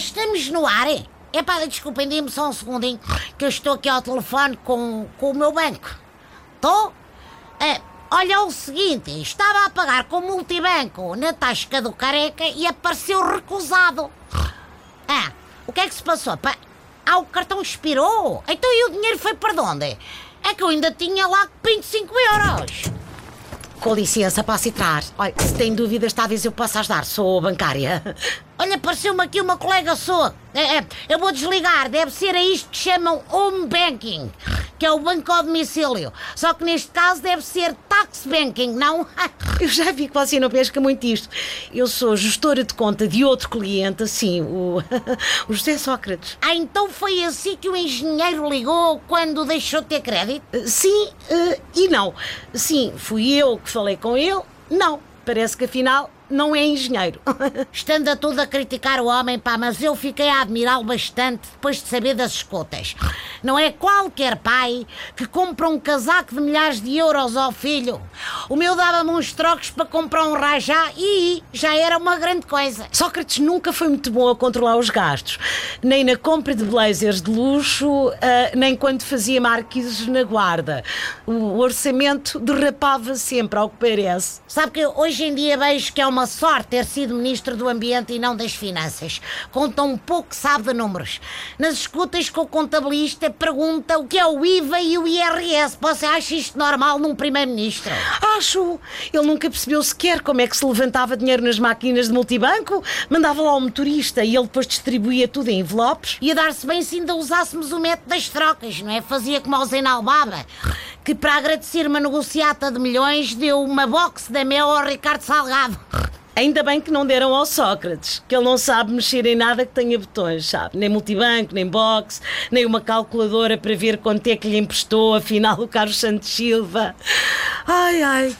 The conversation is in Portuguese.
estamos no ar. É pá, desculpem, dê-me só um segundinho, que eu estou aqui ao telefone com, com o meu banco. Estou? É, olha o seguinte, estava a pagar com o multibanco na tasca do careca e apareceu recusado. Ah, o que é que se passou? Ah, o cartão expirou. Então e o dinheiro foi para onde? É que eu ainda tinha lá 25 euros. Com licença, passe entrar. Olha, se tem dúvidas, talvez eu possa ajudar. Sou bancária. Olha, apareceu-me aqui uma colega sua. É, é, eu vou desligar. Deve ser a isto que chamam home banking, que é o banco ao domicílio. Só que neste caso deve ser tax banking, não? Eu já vi que você não pesca muito isto. Eu sou gestora de conta de outro cliente, assim, o, o José Sócrates. Ah, então foi assim que o engenheiro ligou quando deixou de ter crédito? Sim uh, e não. Sim, fui eu que falei com ele. Não, parece que afinal não é engenheiro. Estando a tudo a criticar o homem, pá, mas eu fiquei a admirá-lo bastante depois de saber das escutas. Não é qualquer pai que compra um casaco de milhares de euros ao filho. O meu dava-me uns trocos para comprar um rajá e já era uma grande coisa. Sócrates nunca foi muito bom a controlar os gastos, nem na compra de blazers de luxo, uh, nem quando fazia marquises na guarda. O orçamento derrapava sempre, ao que parece. Sabe que hoje em dia vejo que é uma sorte ter sido ministro do Ambiente e não das Finanças. Conta um pouco sabe de números. Nas escutas com o contabilista pergunta o que é o IVA e o IRS. Você acha isto normal num primeiro-ministro? Acho. Ele nunca percebeu sequer como é que se levantava dinheiro nas máquinas de multibanco. Mandava lá o motorista e ele depois distribuía tudo em envelopes. Ia dar-se bem se ainda usássemos o método das trocas, não é? Fazia como o Zenal Baba, que para agradecer uma negociata de milhões deu uma box da Mel ao Ricardo Salgado. Ainda bem que não deram ao Sócrates, que ele não sabe mexer em nada que tenha botões, sabe? Nem multibanco, nem box, nem uma calculadora para ver quanto é que lhe emprestou, afinal, o Carlos Santos Silva. Ai, ai.